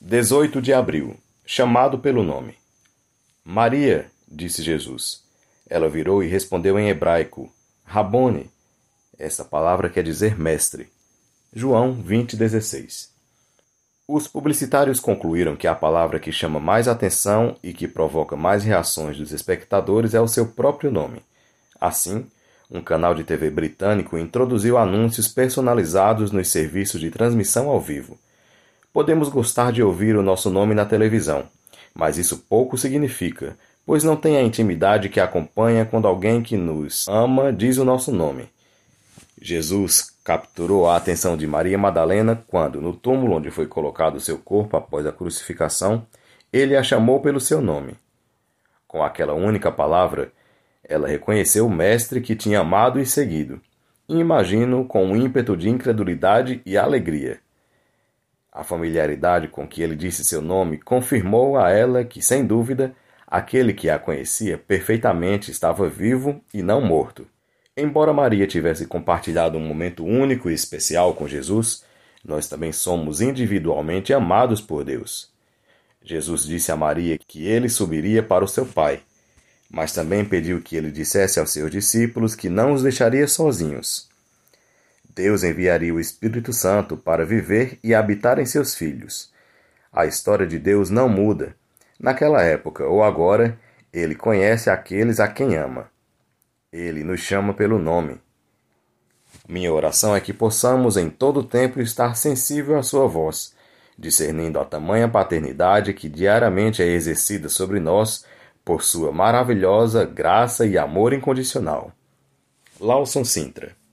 18 de abril Chamado pelo nome. Maria, disse Jesus. Ela virou e respondeu em hebraico: Rabone. Essa palavra quer dizer mestre. João 20:16. Os publicitários concluíram que a palavra que chama mais atenção e que provoca mais reações dos espectadores é o seu próprio nome. Assim, um canal de TV britânico introduziu anúncios personalizados nos serviços de transmissão ao vivo. Podemos gostar de ouvir o nosso nome na televisão, mas isso pouco significa, pois não tem a intimidade que acompanha quando alguém que nos ama diz o nosso nome. Jesus capturou a atenção de Maria Madalena quando, no túmulo onde foi colocado seu corpo após a crucificação, ele a chamou pelo seu nome. Com aquela única palavra, ela reconheceu o Mestre que tinha amado e seguido, e imagino com um ímpeto de incredulidade e alegria. A familiaridade com que ele disse seu nome confirmou a ela que, sem dúvida, aquele que a conhecia perfeitamente estava vivo e não morto. Embora Maria tivesse compartilhado um momento único e especial com Jesus, nós também somos individualmente amados por Deus. Jesus disse a Maria que ele subiria para o seu Pai, mas também pediu que ele dissesse aos seus discípulos que não os deixaria sozinhos. Deus enviaria o Espírito Santo para viver e habitar em seus filhos. A história de Deus não muda. Naquela época ou agora, ele conhece aqueles a quem ama. Ele nos chama pelo nome. Minha oração é que possamos em todo tempo estar sensível à sua voz, discernindo a tamanha paternidade que diariamente é exercida sobre nós por sua maravilhosa graça e amor incondicional. Lawson Sintra